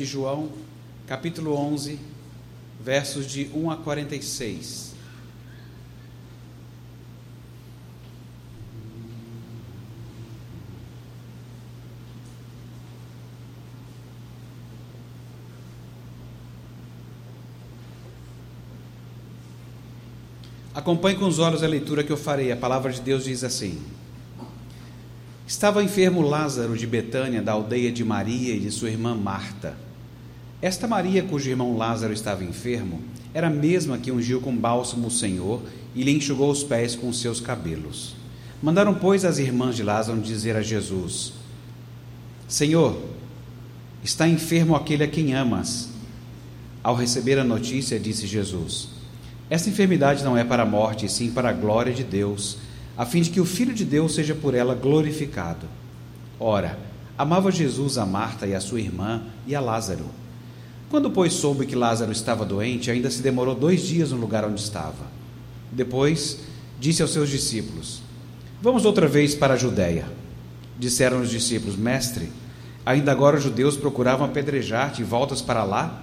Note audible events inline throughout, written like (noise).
de João, capítulo 11, versos de 1 a 46. Acompanhe com os olhos a leitura que eu farei. A palavra de Deus diz assim: Estava enfermo Lázaro de Betânia, da aldeia de Maria e de sua irmã Marta. Esta Maria, cujo irmão Lázaro estava enfermo, era a mesma que ungiu com bálsamo o Senhor e lhe enxugou os pés com seus cabelos. Mandaram, pois, as irmãs de Lázaro dizer a Jesus: Senhor, está enfermo aquele a quem amas. Ao receber a notícia, disse Jesus: Esta enfermidade não é para a morte, sim para a glória de Deus a fim de que o Filho de Deus seja por ela glorificado. Ora, amava Jesus a Marta e a sua irmã e a Lázaro. Quando, pois, soube que Lázaro estava doente, ainda se demorou dois dias no lugar onde estava. Depois, disse aos seus discípulos: Vamos outra vez para a Judéia. Disseram os discípulos: Mestre, ainda agora os judeus procuravam apedrejar-te e voltas para lá?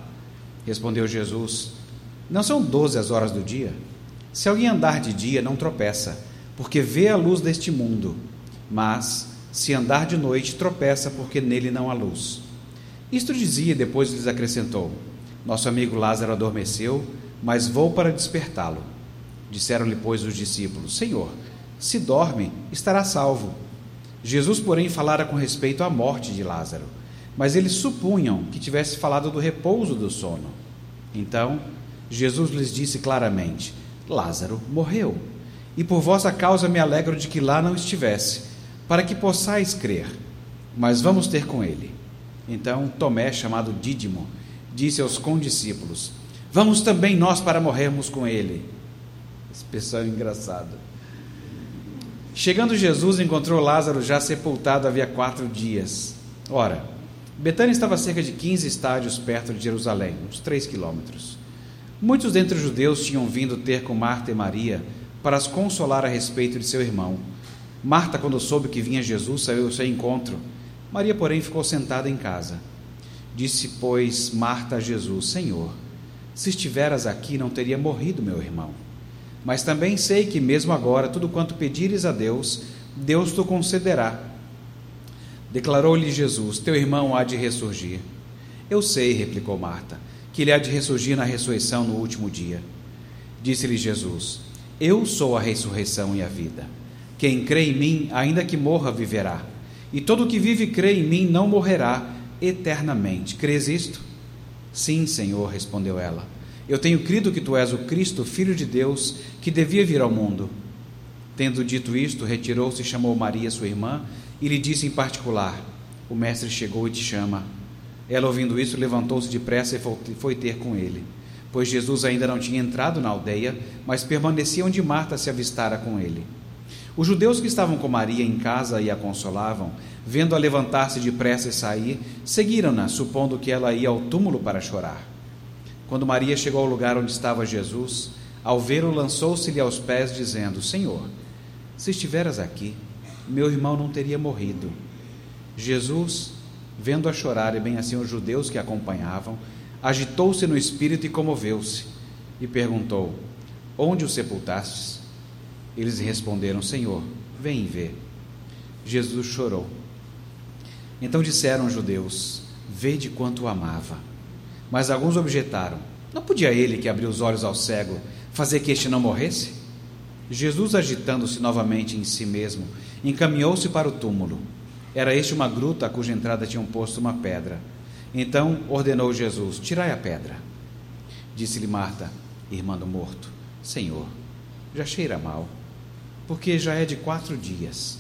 Respondeu Jesus: Não são doze as horas do dia? Se alguém andar de dia, não tropeça porque vê a luz deste mundo, mas, se andar de noite, tropeça, porque nele não há luz. Isto dizia, depois lhes acrescentou: Nosso amigo Lázaro adormeceu, mas vou para despertá-lo. Disseram-lhe, pois, os discípulos: Senhor, se dorme, estará salvo. Jesus, porém, falara com respeito à morte de Lázaro, mas eles supunham que tivesse falado do repouso do sono. Então, Jesus lhes disse claramente: Lázaro morreu e por vossa causa me alegro de que lá não estivesse, para que possais crer. Mas vamos ter com ele. Então Tomé, chamado Dídimo, disse aos condiscípulos: Vamos também nós para morrermos com ele. Expressão engraçada. Chegando Jesus, encontrou Lázaro já sepultado havia quatro dias. Ora, Betânia estava a cerca de 15 estádios perto de Jerusalém, uns três quilômetros. Muitos dentre os judeus tinham vindo ter com Marta e Maria para as consolar a respeito de seu irmão. Marta, quando soube que vinha Jesus, saiu ao seu encontro. Maria, porém, ficou sentada em casa. Disse, pois, Marta a Jesus: Senhor, se estiveras aqui, não teria morrido meu irmão. Mas também sei que, mesmo agora, tudo quanto pedires a Deus, Deus te concederá. Declarou-lhe Jesus: Teu irmão há de ressurgir. Eu sei, replicou Marta, que ele há de ressurgir na ressurreição no último dia. Disse-lhe Jesus: eu sou a ressurreição e a vida. Quem crê em mim, ainda que morra, viverá. E todo que vive e crê em mim não morrerá eternamente. Crês isto? Sim, Senhor, respondeu ela. Eu tenho crido que tu és o Cristo, filho de Deus, que devia vir ao mundo. Tendo dito isto, retirou-se e chamou Maria, sua irmã, e lhe disse em particular: O mestre chegou e te chama. Ela, ouvindo isso, levantou-se depressa e foi ter com ele pois Jesus ainda não tinha entrado na aldeia, mas permanecia onde Marta se avistara com ele. Os judeus que estavam com Maria em casa e a consolavam, vendo-a levantar-se depressa e sair, seguiram-na, supondo que ela ia ao túmulo para chorar. Quando Maria chegou ao lugar onde estava Jesus, ao vê-lo, lançou-se-lhe aos pés, dizendo: Senhor, se estiveras aqui, meu irmão não teria morrido. Jesus, vendo-a chorar, e bem assim os judeus que a acompanhavam, agitou-se no espírito e comoveu-se, e perguntou: Onde o sepultastes? Eles responderam: Senhor, vem vê. Jesus chorou. Então disseram os judeus: Vede quanto o amava. Mas alguns objetaram: Não podia ele que abriu os olhos ao cego fazer que este não morresse? Jesus, agitando-se novamente em si mesmo, encaminhou-se para o túmulo. Era este uma gruta a cuja entrada tinham posto uma pedra. Então ordenou Jesus: Tirai a pedra. Disse-lhe Marta, irmã do morto: Senhor, já cheira mal, porque já é de quatro dias.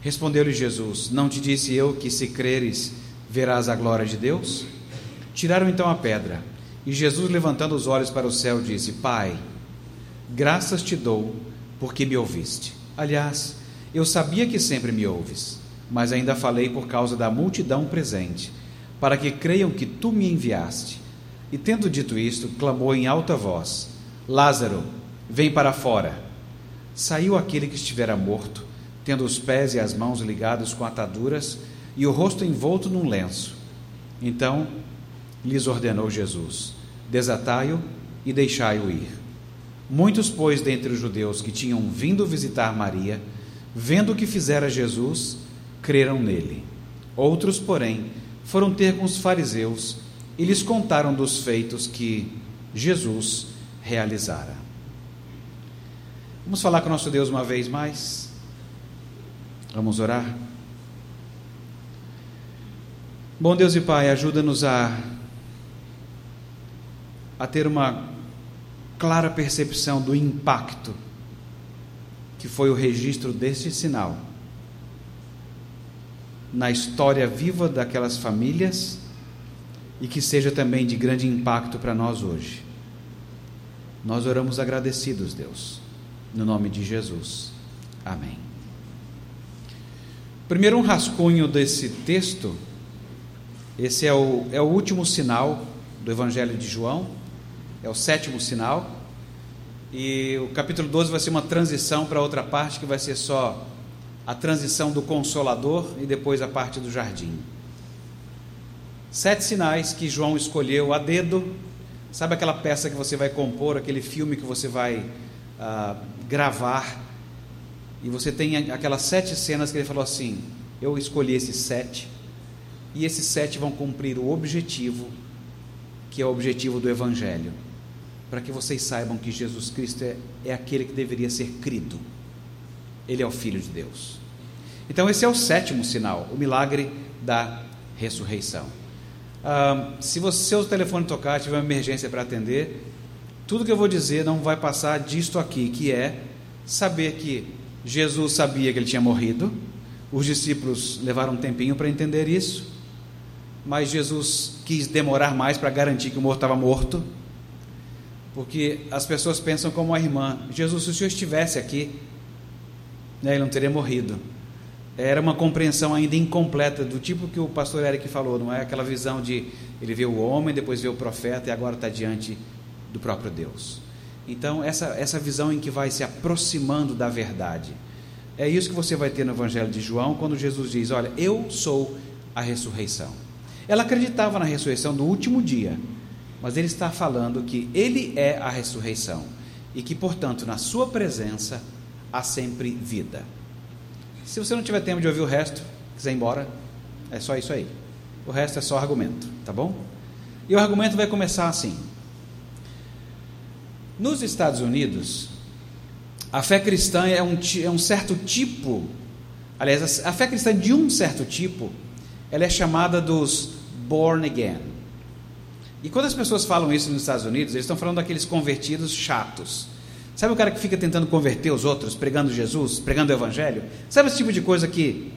Respondeu-lhe Jesus: Não te disse eu que, se creres, verás a glória de Deus? Tiraram então a pedra. E Jesus, levantando os olhos para o céu, disse: Pai, graças te dou, porque me ouviste. Aliás, eu sabia que sempre me ouves, mas ainda falei por causa da multidão presente para que creiam que tu me enviaste. E tendo dito isto, clamou em alta voz: Lázaro, vem para fora. Saiu aquele que estivera morto, tendo os pés e as mãos ligados com ataduras e o rosto envolto num lenço. Então lhes ordenou Jesus: Desatai-o e deixai-o ir. Muitos, pois, dentre os judeus que tinham vindo visitar Maria, vendo o que fizera Jesus, creram nele. Outros, porém, foram ter com os fariseus e lhes contaram dos feitos que Jesus realizara. Vamos falar com nosso Deus uma vez mais? Vamos orar? Bom Deus e Pai, ajuda-nos a, a ter uma clara percepção do impacto que foi o registro deste sinal na história viva daquelas famílias e que seja também de grande impacto para nós hoje. Nós oramos agradecidos, Deus, no nome de Jesus. Amém. Primeiro, um rascunho desse texto. Esse é o, é o último sinal do Evangelho de João, é o sétimo sinal. E o capítulo 12 vai ser uma transição para outra parte que vai ser só a transição do Consolador e depois a parte do jardim. Sete sinais que João escolheu a dedo. Sabe aquela peça que você vai compor, aquele filme que você vai ah, gravar? E você tem aquelas sete cenas que ele falou assim: Eu escolhi esses sete, e esses sete vão cumprir o objetivo, que é o objetivo do Evangelho, para que vocês saibam que Jesus Cristo é, é aquele que deveria ser crido. Ele é o Filho de Deus. Então, esse é o sétimo sinal, o milagre da ressurreição. Ah, se o seu telefone tocar, tiver uma emergência para atender, tudo que eu vou dizer não vai passar disto aqui, que é saber que Jesus sabia que ele tinha morrido, os discípulos levaram um tempinho para entender isso, mas Jesus quis demorar mais para garantir que o morto estava morto, porque as pessoas pensam como a irmã: Jesus, se o senhor estivesse aqui, né, ele não teria morrido. Era uma compreensão ainda incompleta, do tipo que o pastor Eric falou, não é? Aquela visão de ele vê o homem, depois vê o profeta e agora está diante do próprio Deus. Então, essa, essa visão em que vai se aproximando da verdade. É isso que você vai ter no Evangelho de João, quando Jesus diz: Olha, eu sou a ressurreição. Ela acreditava na ressurreição do último dia, mas ele está falando que ele é a ressurreição e que, portanto, na sua presença há sempre vida. Se você não tiver tempo de ouvir o resto, quiser ir embora, é só isso aí. O resto é só argumento, tá bom? E o argumento vai começar assim. Nos Estados Unidos, a fé cristã é um, é um certo tipo, aliás, a fé cristã de um certo tipo, ela é chamada dos born again. E quando as pessoas falam isso nos Estados Unidos, eles estão falando daqueles convertidos chatos Sabe o cara que fica tentando converter os outros, pregando Jesus, pregando o Evangelho? Sabe esse tipo de coisa que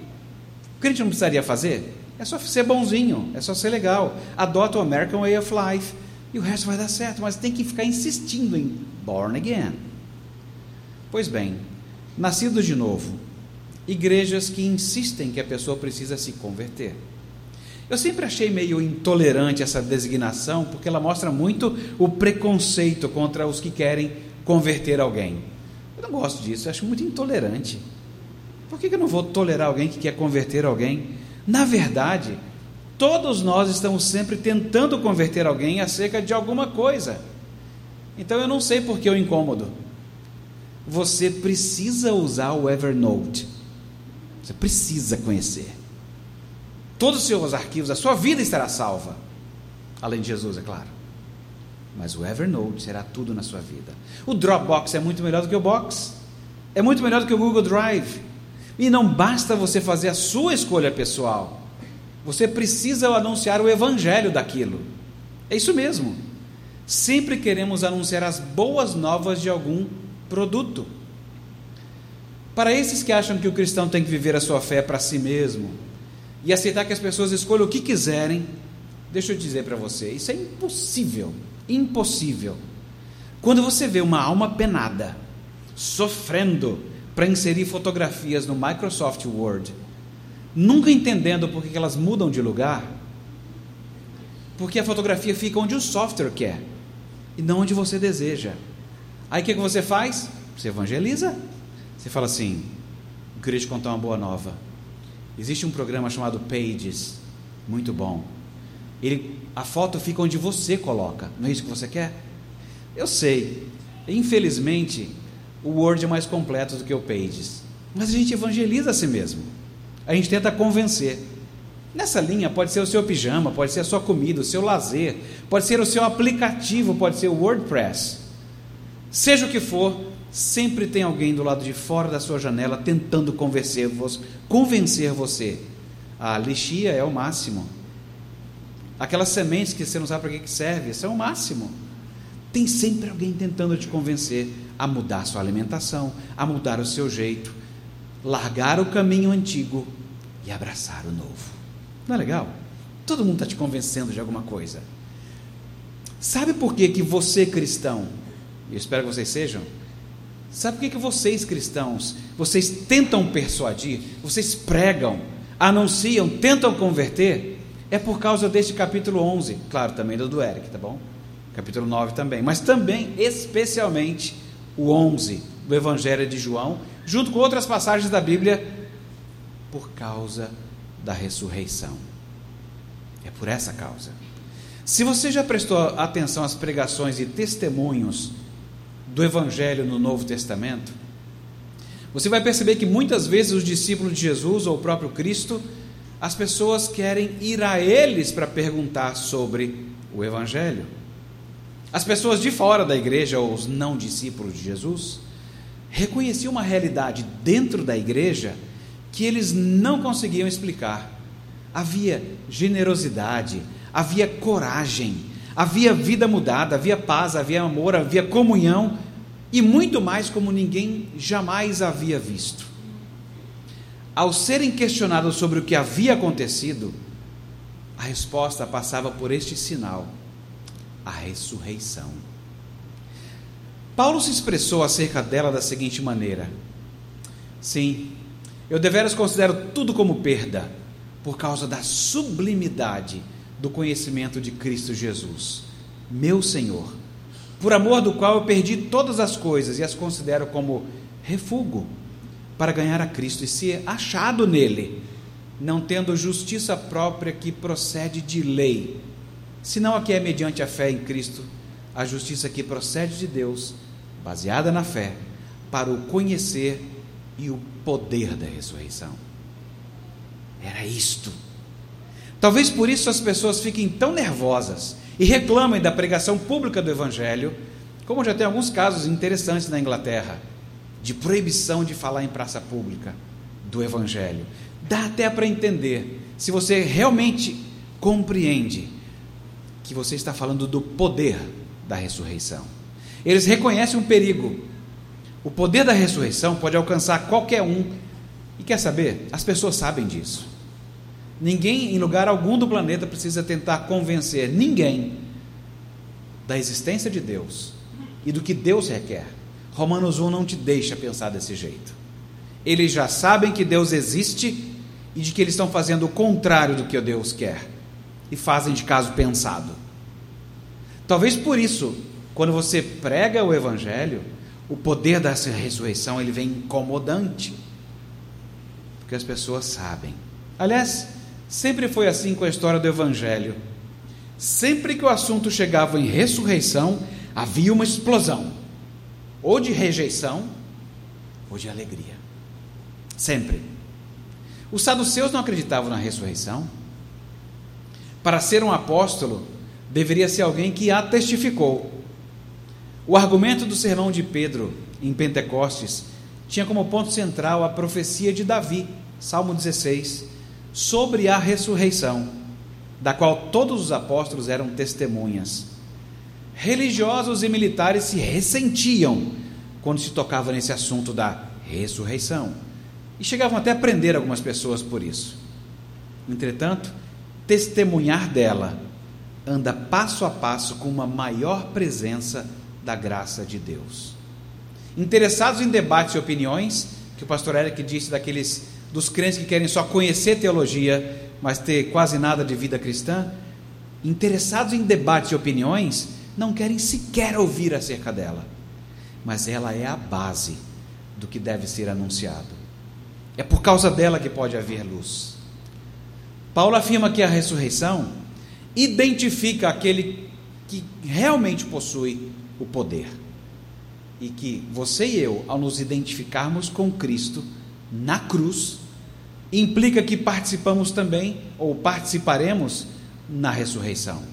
o crente não precisaria fazer? É só ser bonzinho, é só ser legal. Adota o American Way of Life e o resto vai dar certo, mas tem que ficar insistindo em born again. Pois bem, nascido de novo, igrejas que insistem que a pessoa precisa se converter. Eu sempre achei meio intolerante essa designação, porque ela mostra muito o preconceito contra os que querem converter alguém. Eu não gosto disso, acho muito intolerante. Por que eu não vou tolerar alguém que quer converter alguém? Na verdade, todos nós estamos sempre tentando converter alguém acerca de alguma coisa. Então eu não sei por que eu incômodo. Você precisa usar o Evernote. Você precisa conhecer. Todos os seus arquivos, a sua vida estará salva. Além de Jesus, é claro mas o Evernote será tudo na sua vida. O Dropbox é muito melhor do que o Box, é muito melhor do que o Google Drive. E não basta você fazer a sua escolha pessoal, você precisa anunciar o evangelho daquilo. É isso mesmo. Sempre queremos anunciar as boas novas de algum produto. Para esses que acham que o cristão tem que viver a sua fé para si mesmo e aceitar que as pessoas escolham o que quiserem, deixa eu dizer para você, isso é impossível impossível. Quando você vê uma alma penada, sofrendo para inserir fotografias no Microsoft Word, nunca entendendo por que elas mudam de lugar, porque a fotografia fica onde o software quer e não onde você deseja. Aí o que, que você faz? Você evangeliza. Você fala assim: eu queria te contar uma boa nova. Existe um programa chamado Pages, muito bom. Ele, a foto fica onde você coloca, não é isso que você quer? Eu sei, infelizmente, o Word é mais completo do que o Pages, mas a gente evangeliza a si mesmo, a gente tenta convencer. Nessa linha pode ser o seu pijama, pode ser a sua comida, o seu lazer, pode ser o seu aplicativo, pode ser o WordPress. Seja o que for, sempre tem alguém do lado de fora da sua janela tentando convencer você. Convencer você. A lixia é o máximo. Aquelas sementes que você não sabe para que serve, isso é o máximo. Tem sempre alguém tentando te convencer a mudar sua alimentação, a mudar o seu jeito, largar o caminho antigo e abraçar o novo. Não é legal? Todo mundo está te convencendo de alguma coisa. Sabe por que, que você, cristão, eu espero que vocês sejam, sabe por que, que vocês, cristãos, vocês tentam persuadir, vocês pregam, anunciam, tentam converter? É por causa deste capítulo 11, claro, também do do Eric, tá bom? Capítulo 9 também, mas também, especialmente, o 11 do Evangelho de João, junto com outras passagens da Bíblia, por causa da ressurreição. É por essa causa. Se você já prestou atenção às pregações e testemunhos do Evangelho no Novo Testamento, você vai perceber que muitas vezes os discípulos de Jesus ou o próprio Cristo, as pessoas querem ir a eles para perguntar sobre o Evangelho. As pessoas de fora da igreja, ou os não discípulos de Jesus, reconheciam uma realidade dentro da igreja que eles não conseguiam explicar. Havia generosidade, havia coragem, havia vida mudada, havia paz, havia amor, havia comunhão e muito mais como ninguém jamais havia visto. Ao serem questionados sobre o que havia acontecido, a resposta passava por este sinal: a ressurreição. Paulo se expressou acerca dela da seguinte maneira: Sim, eu deveras considero tudo como perda, por causa da sublimidade do conhecimento de Cristo Jesus, meu Senhor, por amor do qual eu perdi todas as coisas e as considero como refúgio para ganhar a Cristo e ser achado nele, não tendo justiça própria que procede de lei, senão a que é mediante a fé em Cristo, a justiça que procede de Deus, baseada na fé, para o conhecer e o poder da ressurreição. Era isto. Talvez por isso as pessoas fiquem tão nervosas e reclamem da pregação pública do Evangelho, como já tem alguns casos interessantes na Inglaterra, de proibição de falar em praça pública do Evangelho. Dá até para entender, se você realmente compreende que você está falando do poder da ressurreição. Eles reconhecem um perigo, o poder da ressurreição pode alcançar qualquer um. E quer saber? As pessoas sabem disso. Ninguém em lugar algum do planeta precisa tentar convencer ninguém da existência de Deus e do que Deus requer. Romanos 1 não te deixa pensar desse jeito. Eles já sabem que Deus existe e de que eles estão fazendo o contrário do que Deus quer e fazem de caso pensado. Talvez por isso, quando você prega o Evangelho, o poder dessa ressurreição ele vem incomodante, porque as pessoas sabem. Aliás, sempre foi assim com a história do Evangelho. Sempre que o assunto chegava em ressurreição, havia uma explosão, ou de rejeição, ou de alegria. Sempre. Os saduceus não acreditavam na ressurreição. Para ser um apóstolo, deveria ser alguém que a testificou. O argumento do sermão de Pedro em Pentecostes tinha como ponto central a profecia de Davi, Salmo 16, sobre a ressurreição, da qual todos os apóstolos eram testemunhas. Religiosos e militares se ressentiam quando se tocava nesse assunto da ressurreição e chegavam até a prender algumas pessoas por isso. Entretanto, testemunhar dela anda passo a passo com uma maior presença da graça de Deus. Interessados em debates e opiniões, que o pastor Eric disse daqueles dos crentes que querem só conhecer teologia, mas ter quase nada de vida cristã, interessados em debates e opiniões, não querem sequer ouvir acerca dela. Mas ela é a base do que deve ser anunciado. É por causa dela que pode haver luz. Paulo afirma que a ressurreição identifica aquele que realmente possui o poder. E que você e eu, ao nos identificarmos com Cristo na cruz, implica que participamos também, ou participaremos, na ressurreição.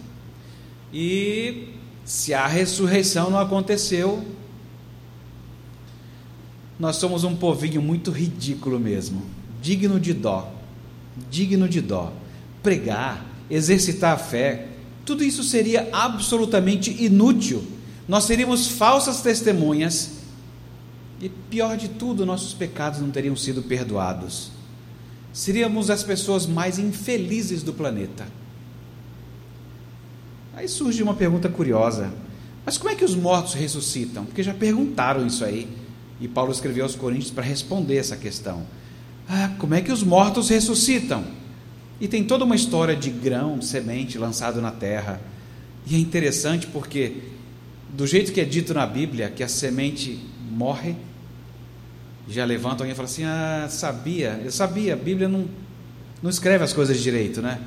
E se a ressurreição não aconteceu, nós somos um povinho muito ridículo mesmo, digno de dó, digno de dó. Pregar, exercitar a fé, tudo isso seria absolutamente inútil. Nós seríamos falsas testemunhas e, pior de tudo, nossos pecados não teriam sido perdoados. Seríamos as pessoas mais infelizes do planeta. Aí surge uma pergunta curiosa: mas como é que os mortos ressuscitam? Porque já perguntaram isso aí. E Paulo escreveu aos Coríntios para responder essa questão. Ah, como é que os mortos ressuscitam? E tem toda uma história de grão, semente lançado na terra. E é interessante porque, do jeito que é dito na Bíblia, que a semente morre, já levanta alguém e fala assim: Ah, sabia, eu sabia, a Bíblia não, não escreve as coisas direito, né?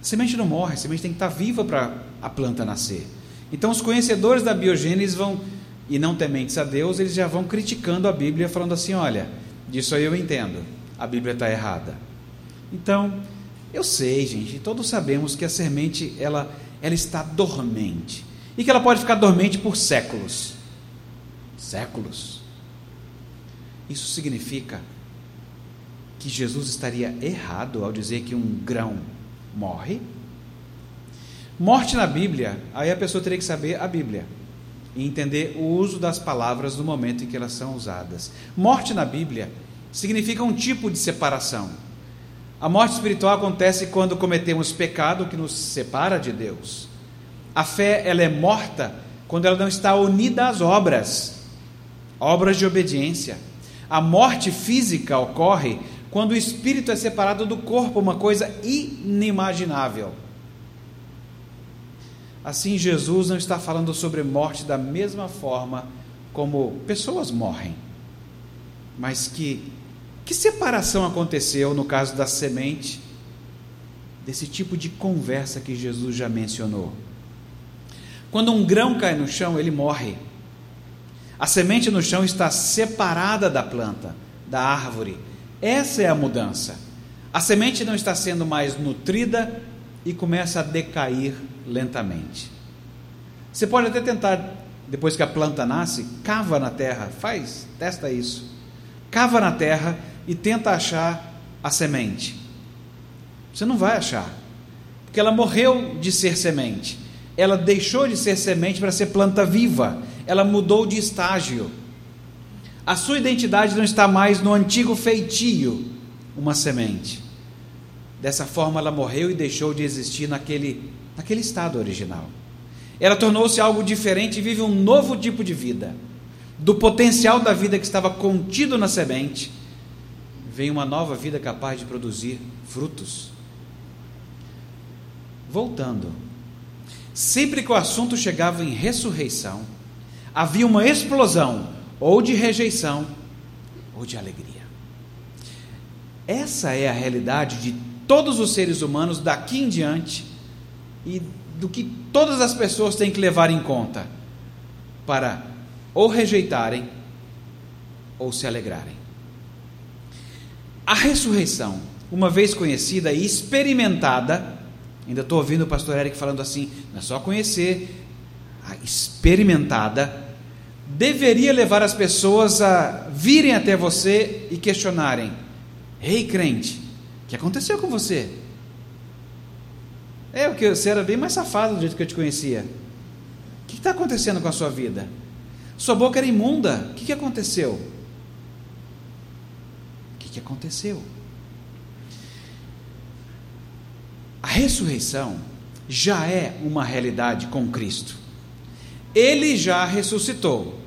A semente não morre, a semente tem que estar viva para a planta nascer. Então, os conhecedores da biogênese vão, e não tementes a Deus, eles já vão criticando a Bíblia, falando assim: olha, disso aí eu entendo, a Bíblia está errada. Então, eu sei, gente, todos sabemos que a semente ela, ela está dormente e que ela pode ficar dormente por séculos. Séculos. Isso significa que Jesus estaria errado ao dizer que um grão morre. Morte na Bíblia, aí a pessoa teria que saber a Bíblia e entender o uso das palavras no momento em que elas são usadas. Morte na Bíblia significa um tipo de separação. A morte espiritual acontece quando cometemos pecado que nos separa de Deus. A fé ela é morta quando ela não está unida às obras, obras de obediência. A morte física ocorre quando o espírito é separado do corpo, uma coisa inimaginável. Assim, Jesus não está falando sobre morte da mesma forma como pessoas morrem, mas que que separação aconteceu no caso da semente desse tipo de conversa que Jesus já mencionou? Quando um grão cai no chão, ele morre. A semente no chão está separada da planta, da árvore, essa é a mudança. A semente não está sendo mais nutrida e começa a decair lentamente. Você pode até tentar, depois que a planta nasce, cava na terra, faz, testa isso. Cava na terra e tenta achar a semente. Você não vai achar, porque ela morreu de ser semente. Ela deixou de ser semente para ser planta viva. Ela mudou de estágio. A sua identidade não está mais no antigo feitio, uma semente. Dessa forma, ela morreu e deixou de existir naquele, naquele estado original. Ela tornou-se algo diferente e vive um novo tipo de vida. Do potencial da vida que estava contido na semente, vem uma nova vida capaz de produzir frutos. Voltando, sempre que o assunto chegava em ressurreição, havia uma explosão ou de rejeição, ou de alegria. Essa é a realidade de todos os seres humanos daqui em diante e do que todas as pessoas têm que levar em conta para ou rejeitarem ou se alegrarem. A ressurreição, uma vez conhecida e experimentada, ainda estou ouvindo o pastor Eric falando assim, não é só conhecer, a experimentada, deveria levar as pessoas a virem até você e questionarem: Ei, crente, o que aconteceu com você? É, porque você era bem mais safado do jeito que eu te conhecia. O que está acontecendo com a sua vida? Sua boca era imunda. O que, que aconteceu? Que, que aconteceu? A ressurreição já é uma realidade com Cristo. Ele já ressuscitou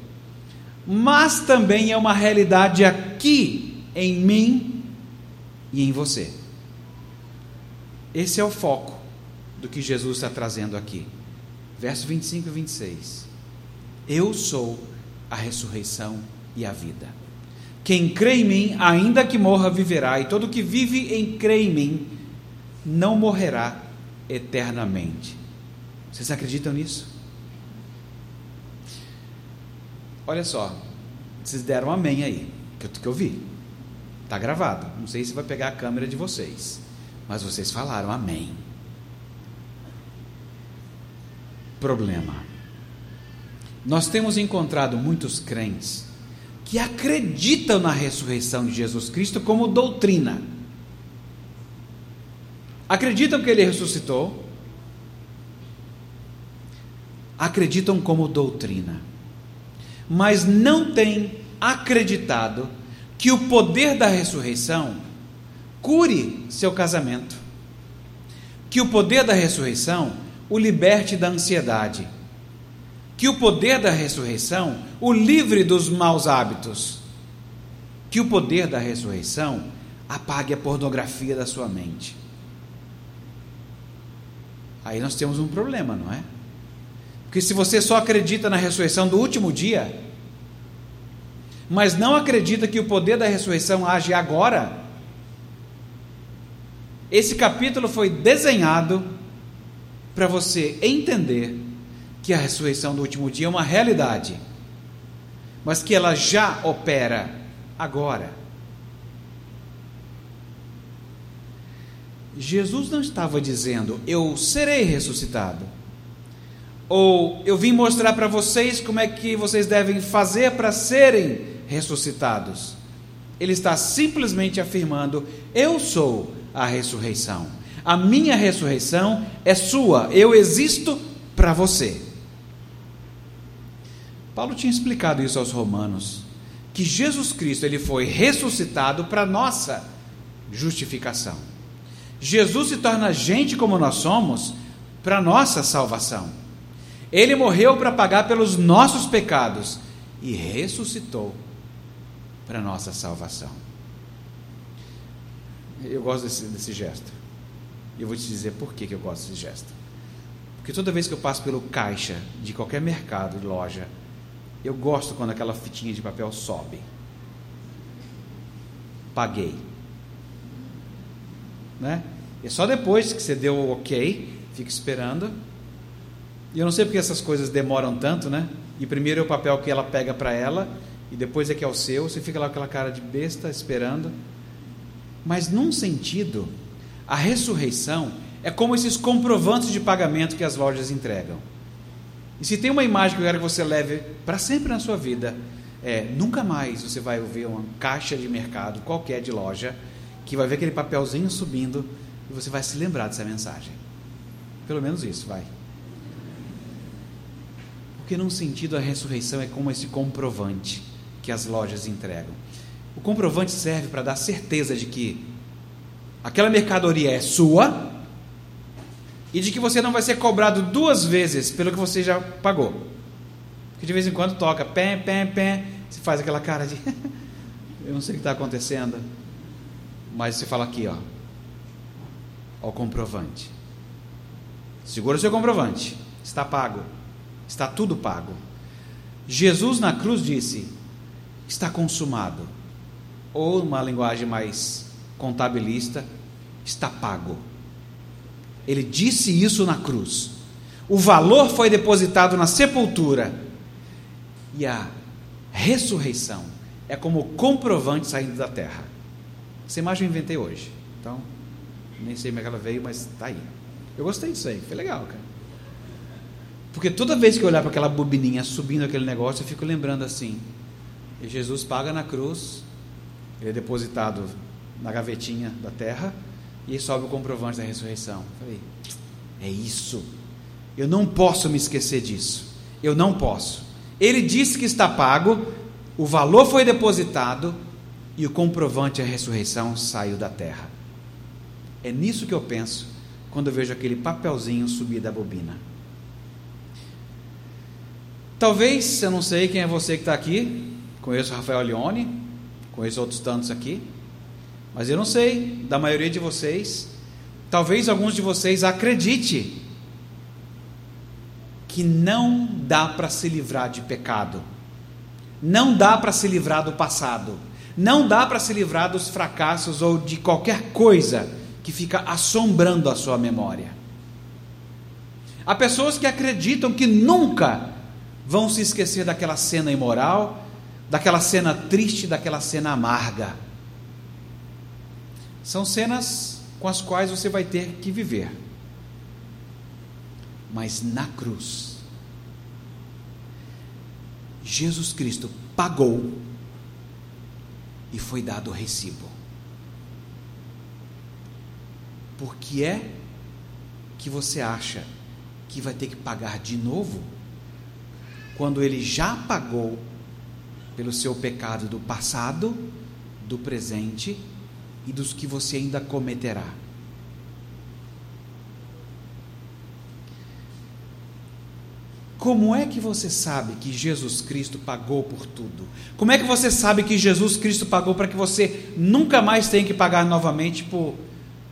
mas também é uma realidade aqui em mim e em você. Esse é o foco do que Jesus está trazendo aqui. Verso 25 e 26. Eu sou a ressurreição e a vida. Quem crê em mim, ainda que morra, viverá, e todo que vive em crê em mim, não morrerá eternamente. Vocês acreditam nisso? Olha só, vocês deram amém aí, que eu, que eu vi. Está gravado. Não sei se vai pegar a câmera de vocês, mas vocês falaram amém. Problema. Nós temos encontrado muitos crentes que acreditam na ressurreição de Jesus Cristo como doutrina. Acreditam que ele ressuscitou, acreditam como doutrina, mas não têm acreditado que o poder da ressurreição cure seu casamento, que o poder da ressurreição o liberte da ansiedade, que o poder da ressurreição o livre dos maus hábitos, que o poder da ressurreição apague a pornografia da sua mente. Aí nós temos um problema, não é? Porque se você só acredita na ressurreição do último dia, mas não acredita que o poder da ressurreição age agora, esse capítulo foi desenhado para você entender que a ressurreição do último dia é uma realidade, mas que ela já opera agora. Jesus não estava dizendo, eu serei ressuscitado. Ou eu vim mostrar para vocês como é que vocês devem fazer para serem ressuscitados. Ele está simplesmente afirmando: eu sou a ressurreição. A minha ressurreição é sua. Eu existo para você. Paulo tinha explicado isso aos romanos, que Jesus Cristo ele foi ressuscitado para nossa justificação. Jesus se torna gente como nós somos para nossa salvação. Ele morreu para pagar pelos nossos pecados e ressuscitou para nossa salvação. Eu gosto desse, desse gesto. E eu vou te dizer por que, que eu gosto desse gesto. Porque toda vez que eu passo pelo caixa de qualquer mercado, loja, eu gosto quando aquela fitinha de papel sobe. Paguei. Né? É só depois que você deu o ok, fica esperando. E eu não sei porque essas coisas demoram tanto, né? E primeiro é o papel que ela pega para ela, e depois é que é o seu, você fica lá com aquela cara de besta esperando. Mas num sentido, a ressurreição é como esses comprovantes de pagamento que as lojas entregam. E se tem uma imagem que eu quero que você leve para sempre na sua vida, é nunca mais você vai ver uma caixa de mercado qualquer de loja que vai ver aquele papelzinho subindo e você vai se lembrar dessa mensagem. Pelo menos isso, vai. Porque, num sentido, a ressurreição é como esse comprovante que as lojas entregam. O comprovante serve para dar certeza de que aquela mercadoria é sua e de que você não vai ser cobrado duas vezes pelo que você já pagou. Porque de vez em quando toca, pé, pé, pé, você faz aquela cara de (laughs) eu não sei o que está acontecendo, mas você fala aqui, ó, ao comprovante. Segura o seu comprovante. Está pago. Está tudo pago. Jesus na cruz disse: está consumado. Ou, uma linguagem mais contabilista, está pago. Ele disse isso na cruz. O valor foi depositado na sepultura. E a ressurreição é como comprovante saindo da terra. Essa imagem eu inventei hoje. Então, nem sei como é que ela veio, mas está aí. Eu gostei disso aí, foi legal, cara. Porque toda vez que eu olhar para aquela bobininha subindo aquele negócio, eu fico lembrando assim: Jesus paga na cruz, ele é depositado na gavetinha da terra, e sobe o comprovante da ressurreição. Falei: é isso. Eu não posso me esquecer disso. Eu não posso. Ele disse que está pago, o valor foi depositado e o comprovante da ressurreição saiu da terra. É nisso que eu penso quando eu vejo aquele papelzinho subir da bobina. Talvez, eu não sei quem é você que está aqui, conheço o Rafael Leone, conheço outros tantos aqui, mas eu não sei da maioria de vocês. Talvez alguns de vocês acredite que não dá para se livrar de pecado, não dá para se livrar do passado, não dá para se livrar dos fracassos ou de qualquer coisa que fica assombrando a sua memória. Há pessoas que acreditam que nunca vão se esquecer daquela cena imoral, daquela cena triste, daquela cena amarga. São cenas com as quais você vai ter que viver. Mas na cruz, Jesus Cristo pagou e foi dado o recibo. Por que é que você acha que vai ter que pagar de novo? Quando ele já pagou pelo seu pecado do passado, do presente e dos que você ainda cometerá. Como é que você sabe que Jesus Cristo pagou por tudo? Como é que você sabe que Jesus Cristo pagou para que você nunca mais tenha que pagar novamente por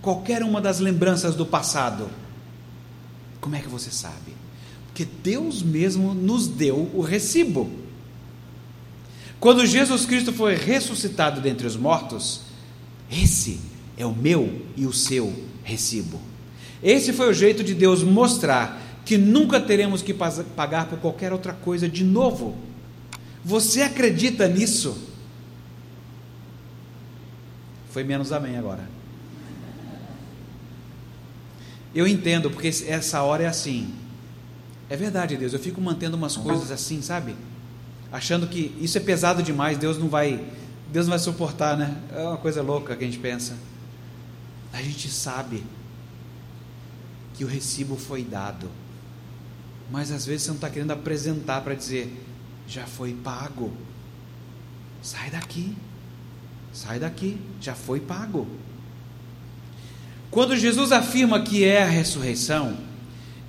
qualquer uma das lembranças do passado? Como é que você sabe? Porque Deus mesmo nos deu o recibo. Quando Jesus Cristo foi ressuscitado dentre os mortos, esse é o meu e o seu recibo. Esse foi o jeito de Deus mostrar que nunca teremos que pagar por qualquer outra coisa de novo. Você acredita nisso? Foi menos amém agora. Eu entendo, porque essa hora é assim. É verdade, Deus. Eu fico mantendo umas coisas assim, sabe? Achando que isso é pesado demais, Deus não vai, Deus vai suportar, né? É uma coisa louca que a gente pensa. A gente sabe que o recibo foi dado mas às vezes você não está querendo apresentar para dizer: já foi pago. Sai daqui, sai daqui, já foi pago. Quando Jesus afirma que é a ressurreição,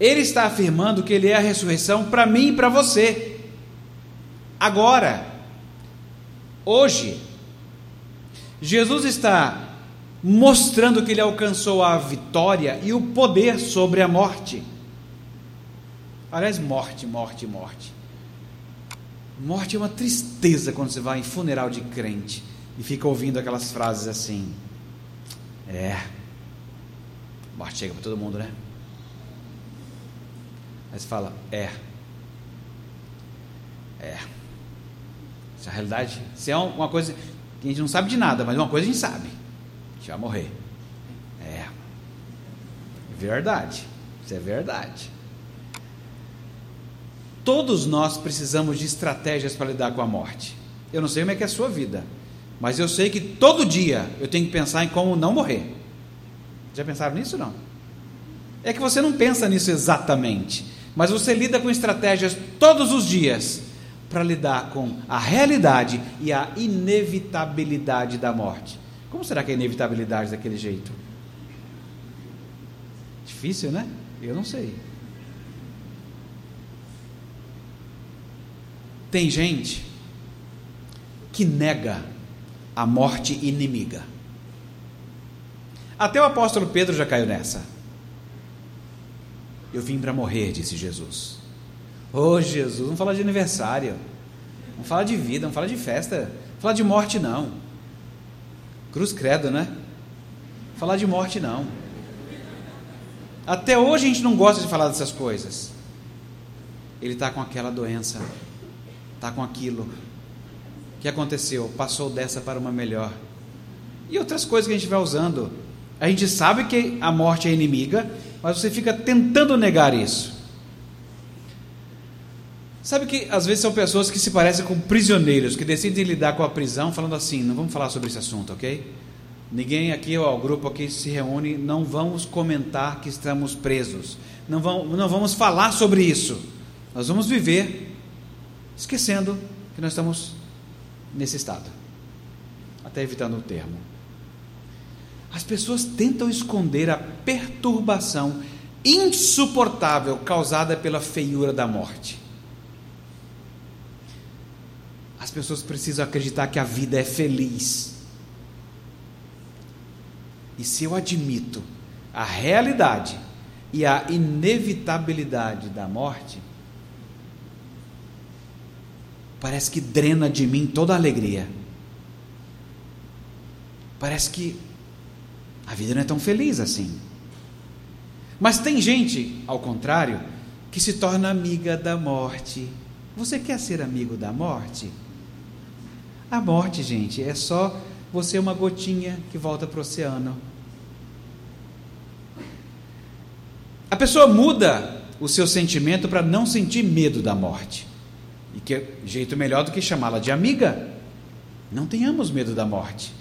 ele está afirmando que ele é a ressurreição para mim e para você. Agora, hoje, Jesus está mostrando que ele alcançou a vitória e o poder sobre a morte. Aliás, morte, morte, morte. Morte é uma tristeza quando você vai em funeral de crente e fica ouvindo aquelas frases assim. É. Morte chega para todo mundo, né? Aí você fala, é. É. Isso é a realidade. Isso é uma coisa que a gente não sabe de nada, mas uma coisa a gente sabe. A gente vai morrer. É. Verdade. Isso é verdade. Todos nós precisamos de estratégias para lidar com a morte. Eu não sei como é que é a sua vida, mas eu sei que todo dia eu tenho que pensar em como não morrer. Já pensaram nisso não? É que você não pensa nisso exatamente, mas você lida com estratégias todos os dias para lidar com a realidade e a inevitabilidade da morte. Como será que é a inevitabilidade daquele jeito? Difícil, né? Eu não sei. Tem gente que nega a morte inimiga. Até o apóstolo Pedro já caiu nessa. Eu vim para morrer, disse Jesus. Ô oh, Jesus, vamos falar de aniversário. Vamos falar de vida, vamos falar de festa. Vamos falar de morte não. Cruz credo, né? Falar de morte não. Até hoje a gente não gosta de falar dessas coisas. Ele está com aquela doença está com aquilo. O que aconteceu? Passou dessa para uma melhor. E outras coisas que a gente vai usando. A gente sabe que a morte é inimiga, mas você fica tentando negar isso. Sabe que às vezes são pessoas que se parecem com prisioneiros, que decidem lidar com a prisão falando assim: não vamos falar sobre esse assunto, ok? Ninguém aqui, ó, o grupo aqui se reúne, não vamos comentar que estamos presos, não vamos, não vamos falar sobre isso, nós vamos viver esquecendo que nós estamos nesse estado, até evitando o termo. As pessoas tentam esconder a perturbação insuportável causada pela feiura da morte. As pessoas precisam acreditar que a vida é feliz. E se eu admito a realidade e a inevitabilidade da morte, parece que drena de mim toda a alegria. Parece que a vida não é tão feliz assim. Mas tem gente, ao contrário, que se torna amiga da morte. Você quer ser amigo da morte? A morte, gente, é só você uma gotinha que volta para o oceano. A pessoa muda o seu sentimento para não sentir medo da morte. E que jeito melhor do que chamá-la de amiga. Não tenhamos medo da morte.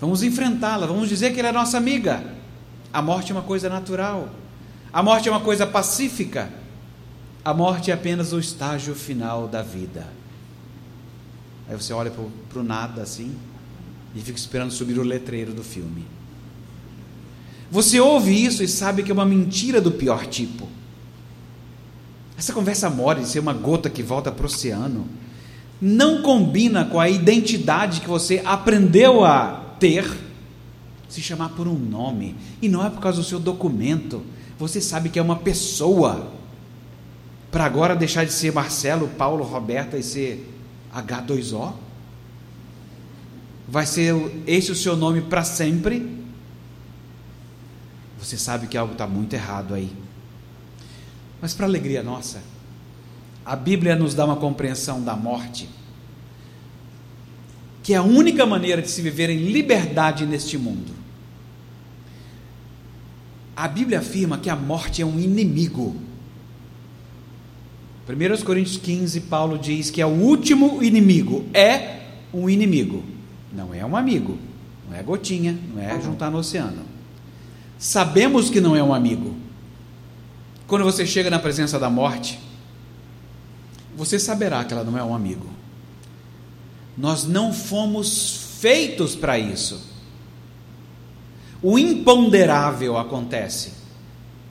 Vamos enfrentá-la, vamos dizer que ela é nossa amiga. A morte é uma coisa natural. A morte é uma coisa pacífica. A morte é apenas o estágio final da vida. Aí você olha para o nada assim e fica esperando subir o letreiro do filme. Você ouve isso e sabe que é uma mentira do pior tipo. Essa conversa mole de ser uma gota que volta para o oceano não combina com a identidade que você aprendeu a ter, se chamar por um nome, e não é por causa do seu documento. Você sabe que é uma pessoa. Para agora deixar de ser Marcelo, Paulo, Roberta e ser H2O? Vai ser esse o seu nome para sempre? Você sabe que algo está muito errado aí. Mas, para alegria nossa, a Bíblia nos dá uma compreensão da morte, que é a única maneira de se viver em liberdade neste mundo. A Bíblia afirma que a morte é um inimigo. 1 Coríntios 15, Paulo diz que é o último inimigo. É um inimigo, não é um amigo, não é gotinha, não é juntar no oceano. Sabemos que não é um amigo. Quando você chega na presença da morte, você saberá que ela não é um amigo. Nós não fomos feitos para isso. O imponderável acontece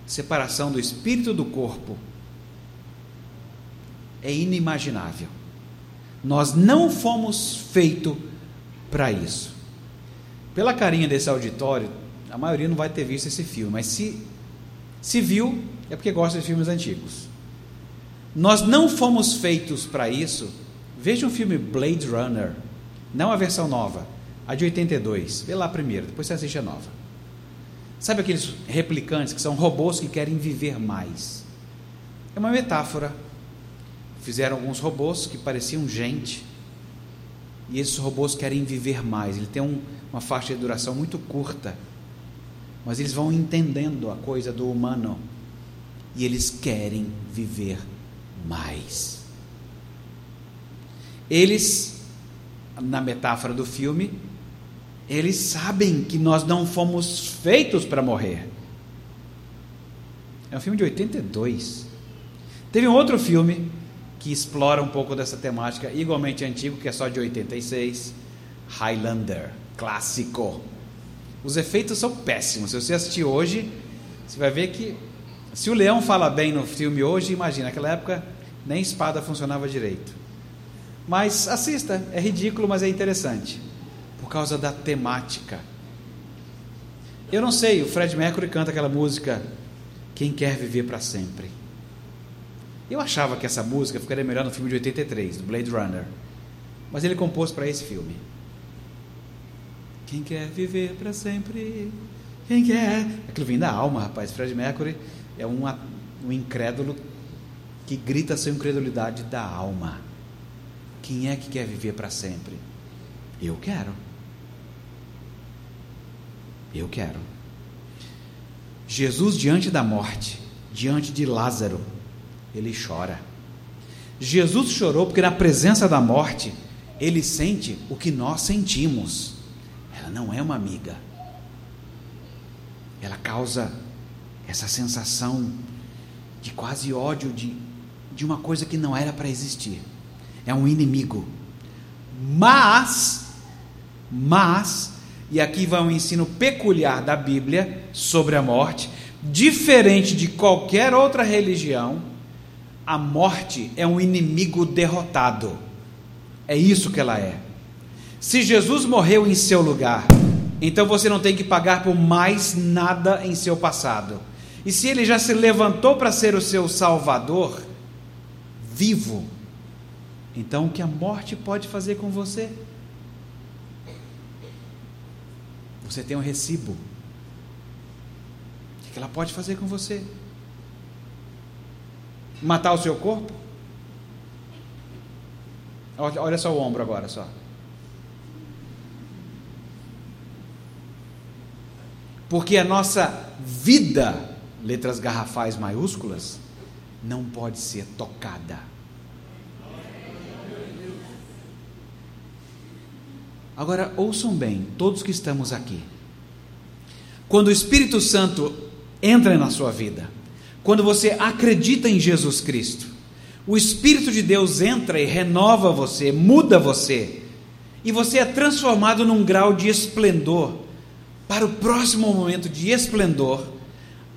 separação do espírito do corpo é inimaginável. Nós não fomos feitos para isso. Pela carinha desse auditório, a maioria não vai ter visto esse filme, mas se, se viu, é porque gosta de filmes antigos. Nós não fomos feitos para isso. Veja o filme Blade Runner, não a versão nova, a de 82. Vê lá primeiro, depois você assiste a nova. Sabe aqueles replicantes que são robôs que querem viver mais? É uma metáfora. Fizeram alguns robôs que pareciam gente, e esses robôs querem viver mais. Ele tem um, uma faixa de duração muito curta mas eles vão entendendo a coisa do humano e eles querem viver mais. Eles, na metáfora do filme, eles sabem que nós não fomos feitos para morrer. É um filme de 82. Teve um outro filme que explora um pouco dessa temática, igualmente antigo, que é só de 86, Highlander, clássico. Os efeitos são péssimos. Se você assistir hoje, você vai ver que se o leão fala bem no filme hoje, imagina, naquela época nem espada funcionava direito. Mas assista, é ridículo, mas é interessante. Por causa da temática. Eu não sei, o Fred Mercury canta aquela música Quem quer viver para sempre. Eu achava que essa música ficaria melhor no filme de 83, do Blade Runner. Mas ele compôs para esse filme. Quem quer viver para sempre? Quem quer? Aquilo vem da alma, rapaz. Fred Mercury é um, um incrédulo que grita sua incredulidade da alma. Quem é que quer viver para sempre? Eu quero. Eu quero. Jesus, diante da morte, diante de Lázaro, ele chora. Jesus chorou porque, na presença da morte, ele sente o que nós sentimos não é uma amiga. Ela causa essa sensação de quase ódio de, de uma coisa que não era para existir. É um inimigo. Mas, mas, e aqui vai um ensino peculiar da Bíblia sobre a morte, diferente de qualquer outra religião, a morte é um inimigo derrotado. É isso que ela é. Se Jesus morreu em seu lugar, então você não tem que pagar por mais nada em seu passado. E se ele já se levantou para ser o seu salvador, vivo, então o que a morte pode fazer com você? Você tem um recibo. que ela pode fazer com você? Matar o seu corpo? Olha só o ombro agora, só. Porque a nossa vida, letras garrafais maiúsculas, não pode ser tocada. Agora ouçam bem, todos que estamos aqui. Quando o Espírito Santo entra na sua vida, quando você acredita em Jesus Cristo, o Espírito de Deus entra e renova você, muda você, e você é transformado num grau de esplendor para o próximo momento de esplendor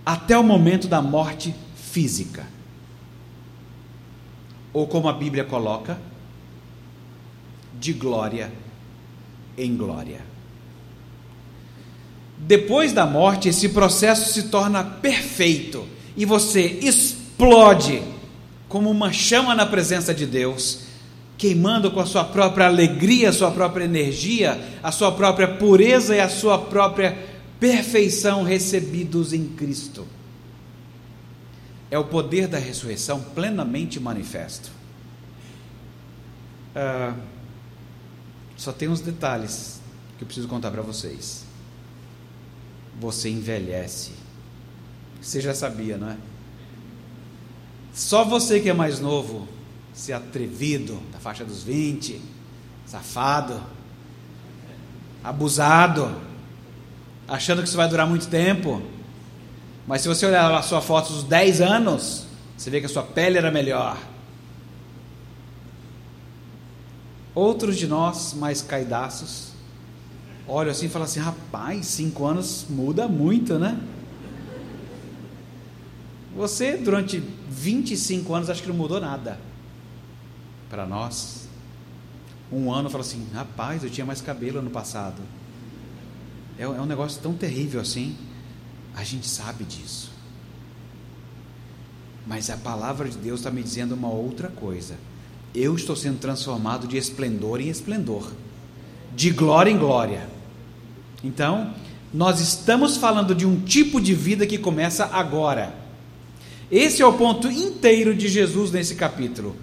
até o momento da morte física. Ou como a Bíblia coloca, de glória em glória. Depois da morte, esse processo se torna perfeito e você explode como uma chama na presença de Deus, queimando com a sua própria alegria, a sua própria energia, a sua própria pureza e a sua própria perfeição recebidos em Cristo. É o poder da ressurreição plenamente manifesto. Ah, só tem uns detalhes que eu preciso contar para vocês. Você envelhece. Você já sabia, não é? Só você que é mais novo, se atrevido, da faixa dos 20, safado, abusado, achando que isso vai durar muito tempo. Mas se você olhar a sua foto dos 10 anos, você vê que a sua pele era melhor Outros de nós, mais caidaços, olham assim e falam assim: rapaz, cinco anos muda muito, né? Você, durante 25 anos, acho que não mudou nada. Para nós, um ano fala assim: rapaz, eu tinha mais cabelo ano passado. É, é um negócio tão terrível assim. A gente sabe disso. Mas a palavra de Deus está me dizendo uma outra coisa eu estou sendo transformado de esplendor em esplendor, de glória em glória. Então, nós estamos falando de um tipo de vida que começa agora. Esse é o ponto inteiro de Jesus nesse capítulo.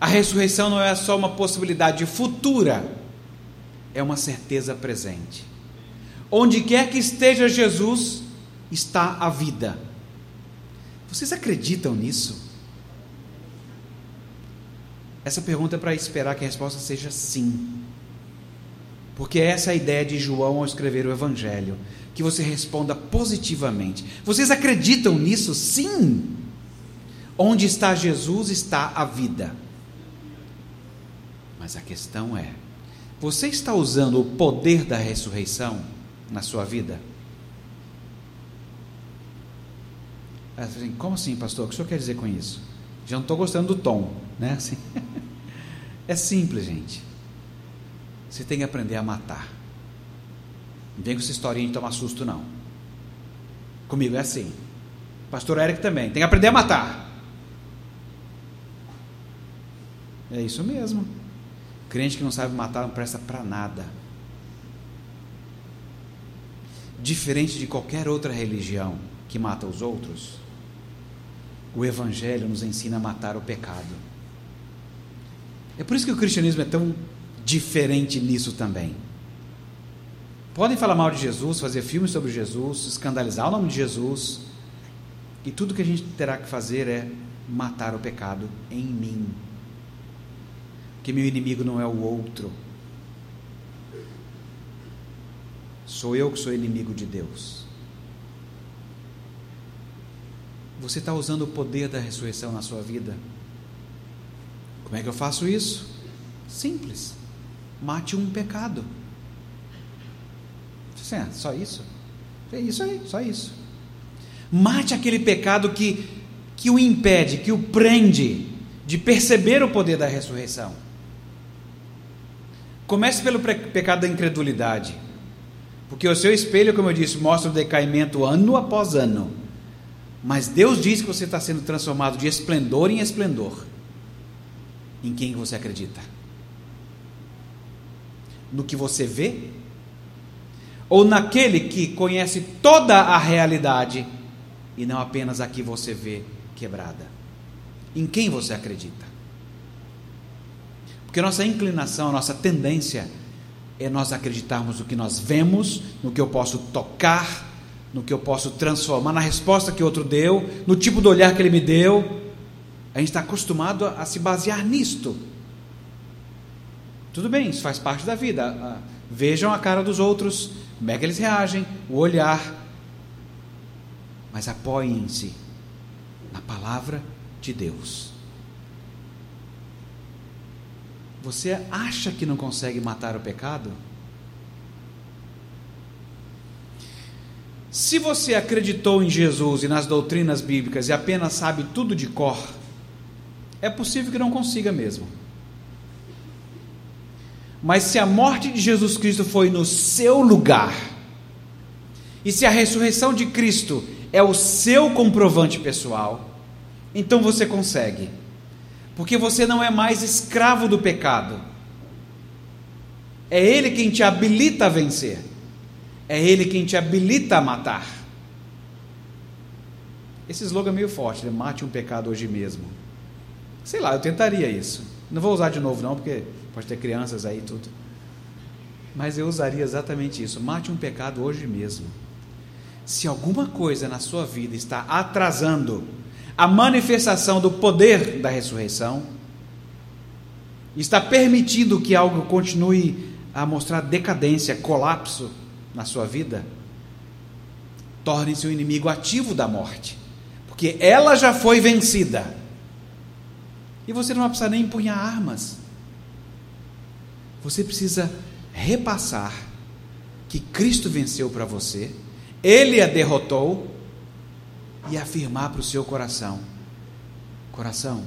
A ressurreição não é só uma possibilidade futura, é uma certeza presente. Onde quer que esteja Jesus, está a vida. Vocês acreditam nisso? Essa pergunta é para esperar que a resposta seja sim. Porque essa é a ideia de João ao escrever o Evangelho. Que você responda positivamente. Vocês acreditam nisso? Sim. Onde está Jesus, está a vida. Mas a questão é: você está usando o poder da ressurreição na sua vida? Assim, como assim, pastor? O que o senhor quer dizer com isso? Já não estou gostando do tom, né? (laughs) Assim. É simples, gente. Você tem que aprender a matar. Não vem com essa historinha de tomar susto, não. Comigo é assim. Pastor Eric também. Tem que aprender a matar. É isso mesmo. Crente que não sabe matar não presta para nada. Diferente de qualquer outra religião que mata os outros, o Evangelho nos ensina a matar o pecado. É por isso que o cristianismo é tão diferente nisso também. Podem falar mal de Jesus, fazer filmes sobre Jesus, escandalizar o nome de Jesus, e tudo que a gente terá que fazer é matar o pecado em mim. Que meu inimigo não é o outro. Sou eu que sou inimigo de Deus. Você está usando o poder da ressurreição na sua vida? Como é que eu faço isso? Simples. Mate um pecado. É, só isso? É isso aí, só isso. Mate aquele pecado que, que o impede, que o prende de perceber o poder da ressurreição. Comece pelo pecado da incredulidade. Porque o seu espelho, como eu disse, mostra o decaimento ano após ano. Mas Deus diz que você está sendo transformado de esplendor em esplendor em quem você acredita? No que você vê? Ou naquele que conhece toda a realidade e não apenas a que você vê quebrada. Em quem você acredita? Porque nossa inclinação, nossa tendência é nós acreditarmos no que nós vemos, no que eu posso tocar, no que eu posso transformar, na resposta que outro deu, no tipo de olhar que ele me deu. A gente está acostumado a, a, se basear nisto. Tudo bem, isso faz parte da vida. Vejam a cara dos outros, como é que eles reagem, o olhar. Mas apoiem-se na palavra de Deus. Você acha que não consegue matar o pecado? Se você acreditou em Jesus e nas doutrinas bíblicas e apenas sabe tudo de cor, é possível que não consiga mesmo. Mas se a morte de Jesus Cristo foi no seu lugar, e se a ressurreição de Cristo é o seu comprovante pessoal, então você consegue porque você não é mais escravo do pecado. É Ele quem te habilita a vencer, é Ele quem te habilita a matar. Esse slogan é meio forte, né? Mate um pecado hoje mesmo. Sei lá, eu tentaria isso. Não vou usar de novo, não, porque pode ter crianças aí e tudo. Mas eu usaria exatamente isso. Mate um pecado hoje mesmo. Se alguma coisa na sua vida está atrasando a manifestação do poder da ressurreição, está permitindo que algo continue a mostrar decadência, colapso na sua vida, torne-se um inimigo ativo da morte, porque ela já foi vencida. E você não vai precisar nem empunhar armas. Você precisa repassar que Cristo venceu para você, Ele a derrotou e afirmar para o seu coração: Coração,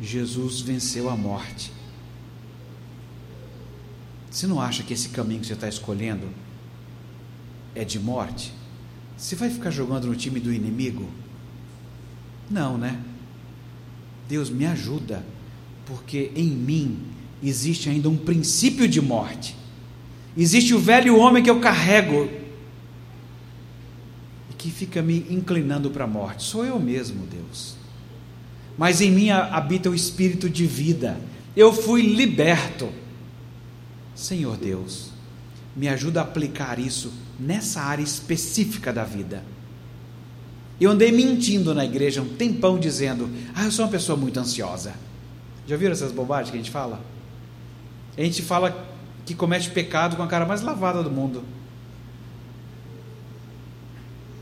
Jesus venceu a morte. Você não acha que esse caminho que você está escolhendo é de morte? Você vai ficar jogando no time do inimigo? Não, né? Deus me ajuda, porque em mim existe ainda um princípio de morte. Existe o velho homem que eu carrego que fica me inclinando para a morte. Sou eu mesmo, Deus. Mas em mim habita o espírito de vida. Eu fui liberto. Senhor Deus, me ajuda a aplicar isso nessa área específica da vida. Eu andei mentindo na igreja um tempão dizendo: Ah, eu sou uma pessoa muito ansiosa. Já viram essas bobagens que a gente fala? A gente fala que comete pecado com a cara mais lavada do mundo.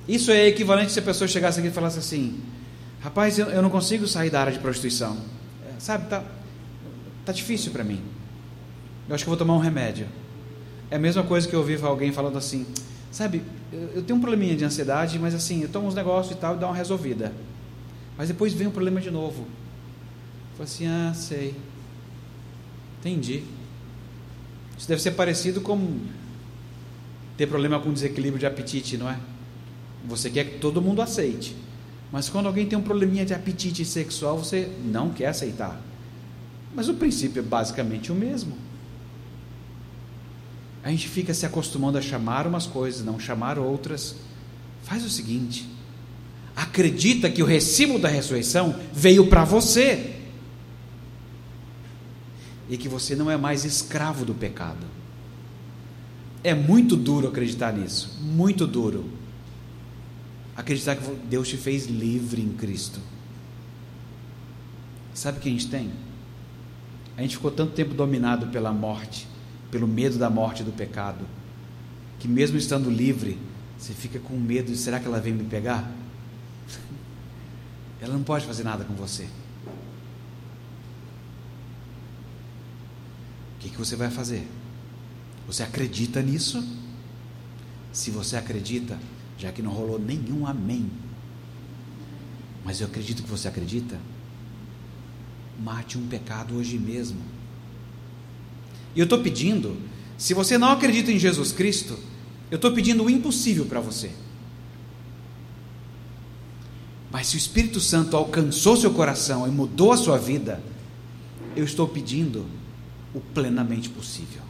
Isso é equivalente se a pessoa chegasse aqui e falasse assim: Rapaz, eu, eu não consigo sair da área de prostituição. É, sabe, tá, tá difícil para mim. Eu acho que vou tomar um remédio. É a mesma coisa que eu ouvi alguém falando assim: Sabe, eu, tenho um probleminha de ansiedade, mas assim, eu tomo uns negócios e tal e dá uma resolvida. Mas depois vem o um problema de novo. Falei assim: Ah, sei. Entendi. Isso deve ser parecido com ter problema com desequilíbrio de apetite, não é? Você quer que todo mundo aceite. Mas quando alguém tem um probleminha de apetite sexual, você não quer aceitar. Mas o princípio é basicamente o mesmo. A gente fica se acostumando a chamar umas coisas, não chamar outras. Faz o seguinte: acredita que o recibo da ressurreição veio para você. E que você não é mais escravo do pecado. É muito duro acreditar nisso, muito duro acreditar que Deus te fez livre em Cristo. Sabe o que a gente tem? A gente ficou tanto tempo dominado pela morte, pelo medo da morte e do pecado, que mesmo estando livre, você fica com medo de será que ela vem me pegar? (laughs) Ela não pode fazer nada com você. O que, que você vai fazer? Você acredita nisso? Se você acredita, já que não rolou nenhum amém. Mas eu acredito que você acredita. Mate um pecado hoje mesmo. E eu estou pedindo, se você não acredita em Jesus Cristo, eu estou pedindo o impossível para você. Mas se o Espírito Santo alcançou seu coração e mudou a sua vida, eu estou pedindo o plenamente possível.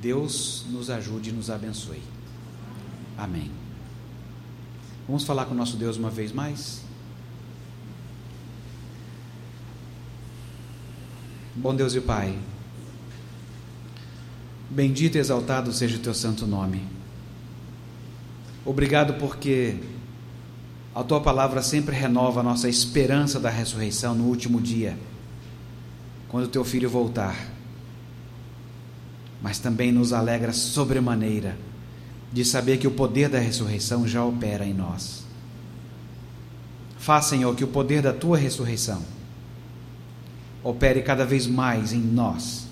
Deus nos ajude e nos abençoe. Amém. Vamos falar com o nosso Deus uma vez mais? Bom Deus e Pai, bendito e exaltado seja o teu santo nome. Obrigado porque a tua palavra sempre renova a nossa esperança da ressurreição no último dia, quando o teu filho voltar. Mas também nos alegra sobremaneira de saber que o poder da ressurreição já opera em nós. Faz, Senhor, que o poder da tua ressurreição opere cada vez mais em nós,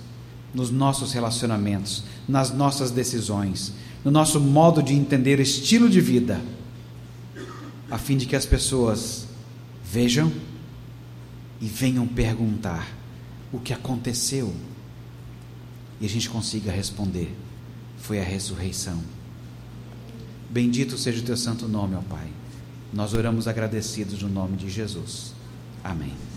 nos nossos relacionamentos, nas nossas decisões, no nosso modo de entender estilo de vida, a fim de que as pessoas vejam e venham perguntar o que aconteceu e a gente consiga responder: foi a ressurreição. Bendito seja o teu santo nome, ó Pai. Nós oramos agradecidos no nome de Jesus. Amém.